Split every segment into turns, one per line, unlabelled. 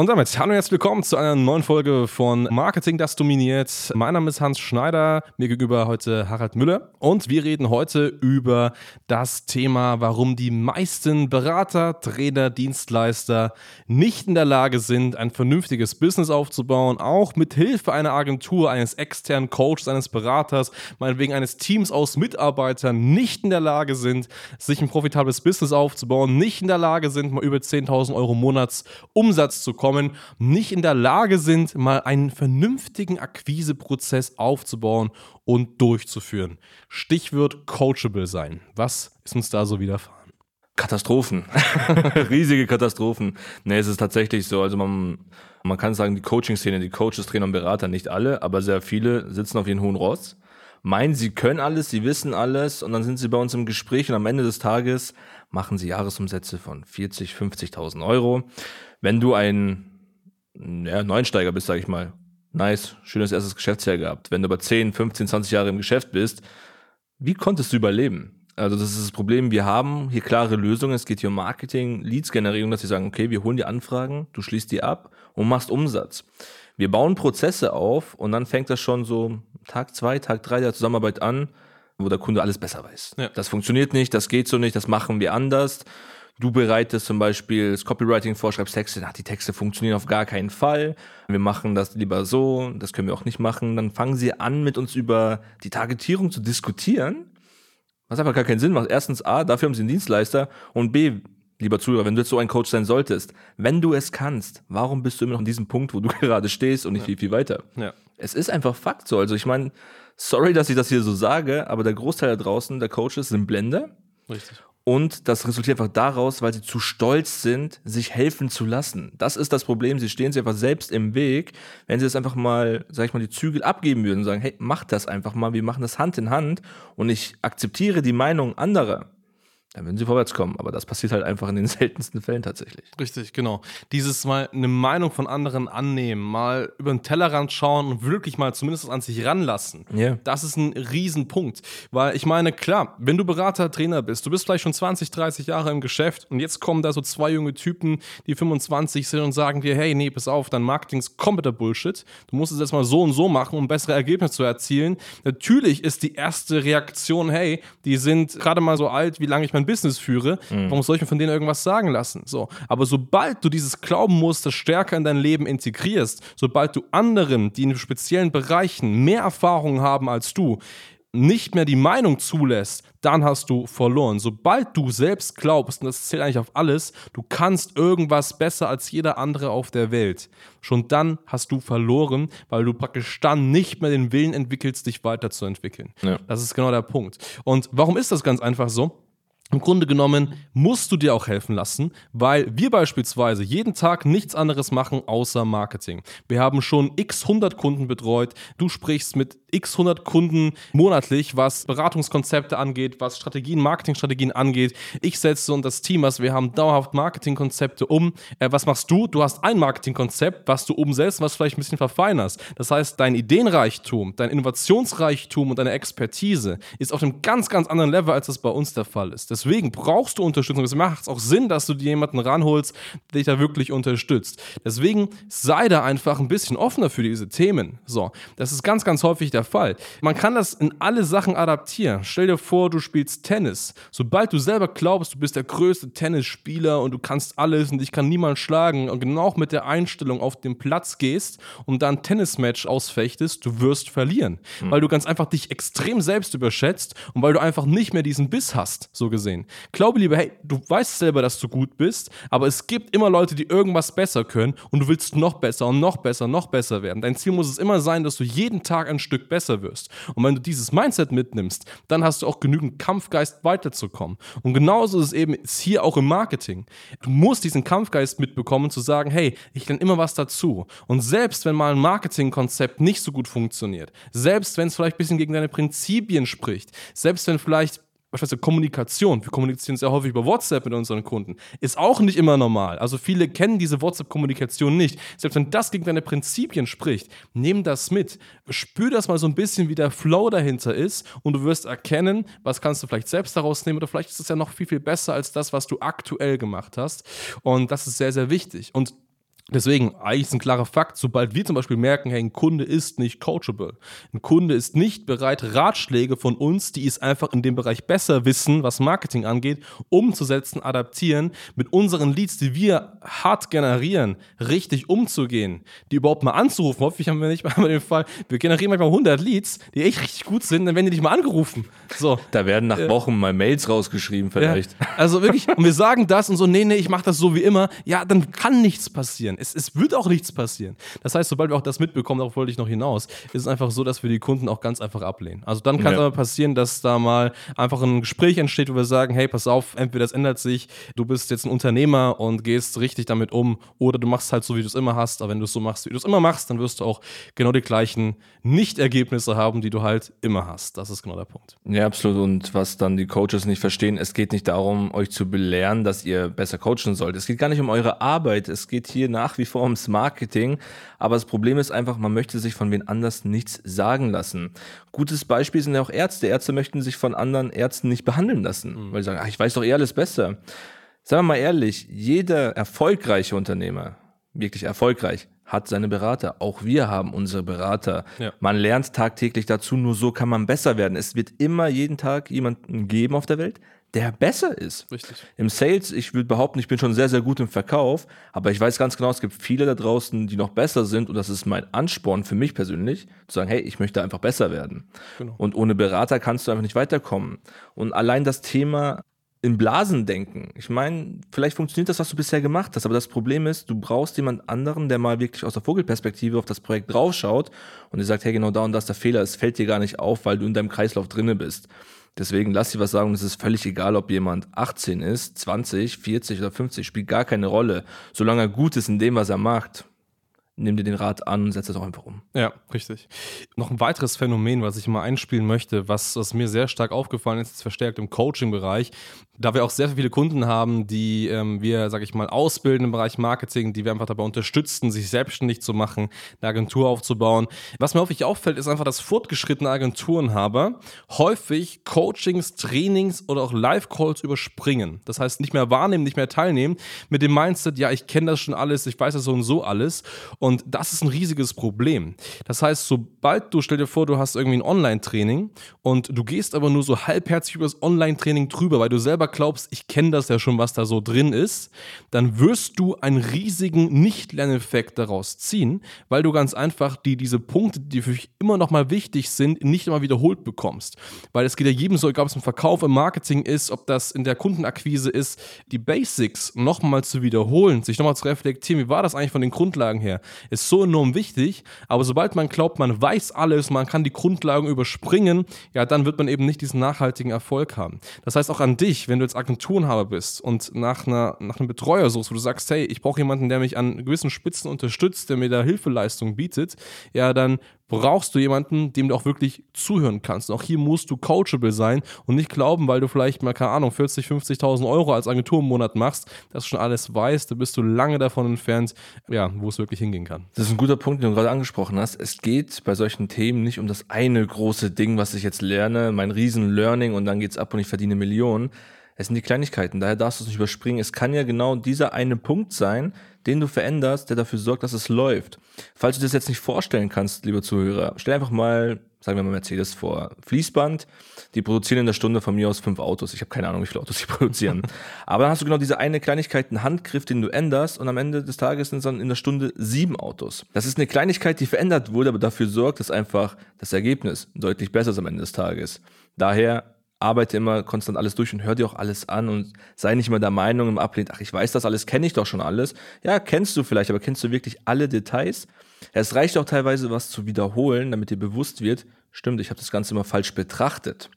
Und damit hallo und herzlich willkommen zu einer neuen Folge von Marketing, das dominiert. Mein Name ist Hans Schneider, mir gegenüber heute Harald Müller und wir reden heute über das Thema, warum die meisten Berater, Trainer, Dienstleister nicht in der Lage sind, ein vernünftiges Business aufzubauen, auch mit Hilfe einer Agentur, eines externen Coaches, eines Beraters, meinetwegen eines Teams aus Mitarbeitern nicht in der Lage sind, sich ein profitables Business aufzubauen, nicht in der Lage sind, mal über 10.000 Euro Monatsumsatz zu kommen kommen, nicht in der Lage sind, mal einen vernünftigen Akquiseprozess aufzubauen und durchzuführen. Stichwort coachable sein. Was ist uns da so widerfahren?
Katastrophen. Riesige Katastrophen. Nee, es ist tatsächlich so. Also man, man kann sagen, die Coaching-Szene, die Coaches, Trainer und Berater, nicht alle, aber sehr viele sitzen auf ihren hohen Ross, meinen, sie können alles, sie wissen alles und dann sind sie bei uns im Gespräch und am Ende des Tages machen sie Jahresumsätze von 40, 50.000 Euro. Wenn du ein ja, Neuensteiger bist, sage ich mal, nice, schönes erstes Geschäftsjahr gehabt. Wenn du aber 10, 15, 20 Jahre im Geschäft bist, wie konntest du überleben? Also das ist das Problem, wir haben hier klare Lösungen, es geht hier um Marketing, Leads-Generierung, dass sie sagen, okay, wir holen die Anfragen, du schließt die ab und machst Umsatz. Wir bauen Prozesse auf und dann fängt das schon so Tag zwei, Tag drei der Zusammenarbeit an, wo der Kunde alles besser weiß. Ja. Das funktioniert nicht, das geht so nicht, das machen wir anders du bereitest zum Beispiel das Copywriting vor, schreibst Texte, ach, die Texte funktionieren auf gar keinen Fall, wir machen das lieber so, das können wir auch nicht machen, dann fangen sie an, mit uns über die Targetierung zu diskutieren, was einfach gar keinen Sinn macht. Erstens, A, dafür haben sie einen Dienstleister und B, lieber Zuhörer, wenn du jetzt so ein Coach sein solltest, wenn du es kannst, warum bist du immer noch an diesem Punkt, wo du gerade stehst und nicht ja. viel, viel weiter? Ja. Es ist einfach Fakt so. Also ich meine, sorry, dass ich das hier so sage, aber der Großteil da draußen der Coaches sind Blender. Richtig. Und das resultiert einfach daraus, weil sie zu stolz sind, sich helfen zu lassen. Das ist das Problem. Sie stehen sich einfach selbst im Weg. Wenn sie das einfach mal, sag ich mal, die Zügel abgeben würden und sagen, hey, mach das einfach mal, wir machen das Hand in Hand und ich akzeptiere die Meinung anderer dann würden sie vorwärts kommen. Aber das passiert halt einfach in den seltensten Fällen tatsächlich.
Richtig, genau. Dieses mal eine Meinung von anderen annehmen, mal über den Tellerrand schauen und wirklich mal zumindest an sich ranlassen. Yeah. Das ist ein Riesenpunkt. Weil ich meine, klar, wenn du Berater, Trainer bist, du bist vielleicht schon 20, 30 Jahre im Geschäft und jetzt kommen da so zwei junge Typen, die 25 sind und sagen dir, hey, nee, pass auf, dein Marketing ist kompletter Bullshit. Du musst es jetzt mal so und so machen, um bessere Ergebnisse zu erzielen. Natürlich ist die erste Reaktion, hey, die sind gerade mal so alt, wie lange ich mein mein Business führe, mhm. warum soll ich mir von denen irgendwas sagen lassen? So. Aber sobald du dieses Glaubenmuster stärker in dein Leben integrierst, sobald du anderen, die in speziellen Bereichen mehr Erfahrung haben als du, nicht mehr die Meinung zulässt, dann hast du verloren. Sobald du selbst glaubst, und das zählt eigentlich auf alles, du kannst irgendwas besser als jeder andere auf der Welt, schon dann hast du verloren, weil du praktisch dann nicht mehr den Willen entwickelst, dich weiterzuentwickeln. Ja. Das ist genau der Punkt. Und warum ist das ganz einfach so? Im Grunde genommen musst du dir auch helfen lassen, weil wir beispielsweise jeden Tag nichts anderes machen außer Marketing. Wir haben schon x 100 Kunden betreut. Du sprichst mit x 100 Kunden monatlich, was Beratungskonzepte angeht, was Strategien, Marketingstrategien angeht. Ich setze und das Team, was wir haben, dauerhaft Marketingkonzepte um. Äh, was machst du? Du hast ein Marketingkonzept, was du umsetzt, was vielleicht ein bisschen verfeinerst. Das heißt, dein Ideenreichtum, dein Innovationsreichtum und deine Expertise ist auf einem ganz, ganz anderen Level, als das bei uns der Fall ist. Deswegen brauchst du Unterstützung. Es macht auch Sinn, dass du dir jemanden ranholst, der dich da wirklich unterstützt. Deswegen sei da einfach ein bisschen offener für diese Themen. So, das ist ganz, ganz häufig der der Fall. Man kann das in alle Sachen adaptieren. Stell dir vor, du spielst Tennis. Sobald du selber glaubst, du bist der größte Tennisspieler und du kannst alles und ich kann niemand schlagen und genau mit der Einstellung auf den Platz gehst und dann ein Tennismatch ausfechtest, du wirst verlieren. Mhm. Weil du ganz einfach dich extrem selbst überschätzt und weil du einfach nicht mehr diesen Biss hast, so gesehen. Glaube lieber, hey, du weißt selber, dass du gut bist, aber es gibt immer Leute, die irgendwas besser können und du willst noch besser und noch besser, noch besser werden. Dein Ziel muss es immer sein, dass du jeden Tag ein Stück besser wirst. Und wenn du dieses Mindset mitnimmst, dann hast du auch genügend Kampfgeist weiterzukommen. Und genauso ist es eben hier auch im Marketing. Du musst diesen Kampfgeist mitbekommen, zu sagen, hey, ich lerne immer was dazu. Und selbst wenn mal ein Marketingkonzept nicht so gut funktioniert, selbst wenn es vielleicht ein bisschen gegen deine Prinzipien spricht, selbst wenn vielleicht beispielsweise Kommunikation, wir kommunizieren sehr häufig über WhatsApp mit unseren Kunden, ist auch nicht immer normal. Also viele kennen diese WhatsApp-Kommunikation nicht. Selbst wenn das gegen deine Prinzipien spricht, nimm das mit. Spür das mal so ein bisschen, wie der Flow dahinter ist und du wirst erkennen, was kannst du vielleicht selbst daraus nehmen oder vielleicht ist es ja noch viel, viel besser als das, was du aktuell gemacht hast. Und das ist sehr, sehr wichtig. Und Deswegen, eigentlich ist ein klarer Fakt, sobald wir zum Beispiel merken, hey, ein Kunde ist nicht coachable, ein Kunde ist nicht bereit, Ratschläge von uns, die es einfach in dem Bereich besser wissen, was Marketing angeht, umzusetzen, adaptieren, mit unseren Leads, die wir hart generieren, richtig umzugehen, die überhaupt mal anzurufen. Hoffentlich haben wir nicht mal den Fall, wir generieren manchmal 100 Leads, die echt richtig gut sind, dann werden die nicht mal angerufen. So.
Da werden nach Wochen mal Mails rausgeschrieben vielleicht.
Ja, also wirklich, und wir sagen das und so, nee, nee, ich mache das so wie immer. Ja, dann kann nichts passieren es, es wird auch nichts passieren. Das heißt, sobald wir auch das mitbekommen, darauf wollte ich noch hinaus, ist es einfach so, dass wir die Kunden auch ganz einfach ablehnen. Also dann kann es ja. aber passieren, dass da mal einfach ein Gespräch entsteht, wo wir sagen, hey, pass auf, entweder das ändert sich, du bist jetzt ein Unternehmer und gehst richtig damit um, oder du machst halt so, wie du es immer hast, aber wenn du es so machst, wie du es immer machst, dann wirst du auch genau die gleichen Nicht-Ergebnisse haben, die du halt immer hast. Das ist genau der Punkt.
Ja, absolut. Und was dann die Coaches nicht verstehen, es geht nicht darum, euch zu belehren, dass ihr besser coachen sollt. Es geht gar nicht um eure Arbeit. Es geht hier nach nach wie vor ums Marketing, aber das Problem ist einfach, man möchte sich von wen anders nichts sagen lassen. Gutes Beispiel sind ja auch Ärzte. Ärzte möchten sich von anderen Ärzten nicht behandeln lassen, mhm. weil sie sagen, ach, ich weiß doch eh alles besser. Sagen wir mal ehrlich, jeder erfolgreiche Unternehmer, wirklich erfolgreich, hat seine Berater. Auch wir haben unsere Berater. Ja. Man lernt tagtäglich dazu, nur so kann man besser werden. Es wird immer jeden Tag jemanden geben auf der Welt, der besser ist. Richtig. Im Sales, ich würde behaupten, ich bin schon sehr, sehr gut im Verkauf, aber ich weiß ganz genau, es gibt viele da draußen, die noch besser sind und das ist mein Ansporn für mich persönlich, zu sagen, hey, ich möchte einfach besser werden. Genau. Und ohne Berater kannst du einfach nicht weiterkommen. Und allein das Thema in Blasen denken. Ich meine, vielleicht funktioniert das, was du bisher gemacht hast, aber das Problem ist, du brauchst jemand anderen, der mal wirklich aus der Vogelperspektive auf das Projekt draufschaut und dir sagt, hey, genau da und das ist der Fehler, es fällt dir gar nicht auf, weil du in deinem Kreislauf drinne bist. Deswegen lass dir was sagen, es ist völlig egal, ob jemand 18 ist, 20, 40 oder 50, spielt gar keine Rolle. Solange er gut ist in dem, was er macht, nimm dir den Rat an und setz es auch einfach um.
Ja, richtig. Noch ein weiteres Phänomen, was ich mal einspielen möchte, was, was mir sehr stark aufgefallen ist, ist verstärkt im Coaching-Bereich, da wir auch sehr viele Kunden haben, die ähm, wir, sag ich mal, ausbilden im Bereich Marketing, die wir einfach dabei unterstützen, sich selbstständig zu machen, eine Agentur aufzubauen. Was mir häufig auffällt, ist einfach, dass fortgeschrittene Agenturenhaber häufig Coachings, Trainings oder auch Live-Calls überspringen. Das heißt, nicht mehr wahrnehmen, nicht mehr teilnehmen, mit dem Mindset, ja, ich kenne das schon alles, ich weiß das so und so alles. Und das ist ein riesiges Problem. Das heißt, sobald du, stell dir vor, du hast irgendwie ein Online-Training und du gehst aber nur so halbherzig über das Online-Training drüber, weil du selber glaubst, ich kenne das ja schon, was da so drin ist, dann wirst du einen riesigen Nicht-Lerneffekt daraus ziehen, weil du ganz einfach die, diese Punkte, die für dich immer noch mal wichtig sind, nicht immer wiederholt bekommst. Weil es geht ja jedem so, egal ob es im Verkauf, im Marketing ist, ob das in der Kundenakquise ist, die Basics nochmal zu wiederholen, sich nochmal zu reflektieren, wie war das eigentlich von den Grundlagen her, ist so enorm wichtig. Aber sobald man glaubt, man weiß alles, man kann die Grundlagen überspringen, ja, dann wird man eben nicht diesen nachhaltigen Erfolg haben. Das heißt auch an dich, wenn du jetzt Agenturenhaber bist und nach, einer, nach einem Betreuer suchst, wo du sagst, hey, ich brauche jemanden, der mich an gewissen Spitzen unterstützt, der mir da Hilfeleistung bietet, ja, dann brauchst du jemanden, dem du auch wirklich zuhören kannst. Und auch hier musst du coachable sein und nicht glauben, weil du vielleicht mal, keine Ahnung, 40, 50.000 Euro als Agentur im Monat machst, dass du schon alles weißt, da bist du lange davon entfernt, ja, wo es wirklich hingehen kann.
Das ist ein guter Punkt, den du gerade angesprochen hast. Es geht bei solchen Themen nicht um das eine große Ding, was ich jetzt lerne, mein Riesen-Learning und dann geht's ab und ich verdiene Millionen es sind die Kleinigkeiten, daher darfst du es nicht überspringen. Es kann ja genau dieser eine Punkt sein, den du veränderst, der dafür sorgt, dass es läuft. Falls du das jetzt nicht vorstellen kannst, lieber Zuhörer, stell einfach mal sagen wir mal Mercedes vor Fließband, die produzieren in der Stunde von mir aus fünf Autos. Ich habe keine Ahnung, wie viele Autos sie produzieren. Aber dann hast du genau diese eine Kleinigkeit, einen Handgriff, den du änderst und am Ende des Tages sind es dann in der Stunde sieben Autos. Das ist eine Kleinigkeit, die verändert wurde, aber dafür sorgt, dass einfach das Ergebnis deutlich besser ist am Ende des Tages. Daher arbeite immer konstant alles durch und hör dir auch alles an und sei nicht immer der Meinung im Ablehnen, ach, ich weiß das alles, kenne ich doch schon alles. Ja, kennst du vielleicht, aber kennst du wirklich alle Details? Es reicht auch teilweise, was zu wiederholen, damit dir bewusst wird, stimmt, ich habe das Ganze immer falsch betrachtet.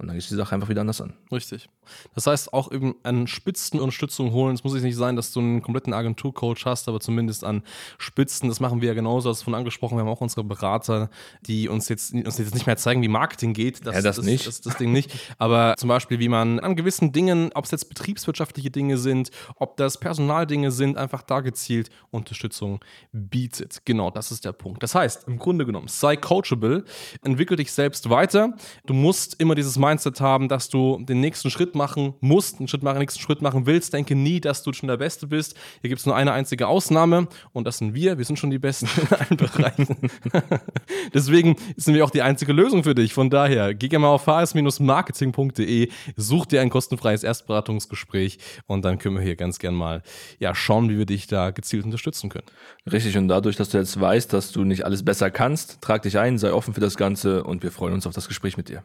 Und dann ist die Sache einfach wieder anders an.
Richtig. Das heißt, auch eben an Spitzenunterstützung holen. Es muss nicht sein, dass du einen kompletten Agenturcoach hast, aber zumindest an Spitzen. Das machen wir ja genauso, hast du von angesprochen. Wir haben auch unsere Berater, die uns jetzt, uns jetzt nicht mehr zeigen, wie Marketing geht.
Das, ja, das, das nicht.
Das, das, Ding nicht. Aber zum Beispiel, wie man an gewissen Dingen, ob es jetzt betriebswirtschaftliche Dinge sind, ob das Personaldinge sind, einfach da gezielt Unterstützung bietet. Genau, das ist der Punkt. Das heißt, im Grunde genommen, sei coachable, entwickel dich selbst weiter. Du musst immer dieses Mindset haben, dass du den nächsten Schritt machen musst, einen Schritt machen, den nächsten Schritt machen willst. Denke nie, dass du schon der Beste bist. Hier gibt es nur eine einzige Ausnahme und das sind wir. Wir sind schon die Besten in allen Bereichen. Deswegen sind wir auch die einzige Lösung für dich. Von daher, geh gerne mal auf hs-marketing.de, such dir ein kostenfreies Erstberatungsgespräch und dann können wir hier ganz gern mal ja, schauen, wie wir dich da gezielt unterstützen können.
Richtig, und dadurch, dass du jetzt weißt, dass du nicht alles besser kannst, trag dich ein, sei offen für das Ganze und wir freuen uns auf das Gespräch mit dir.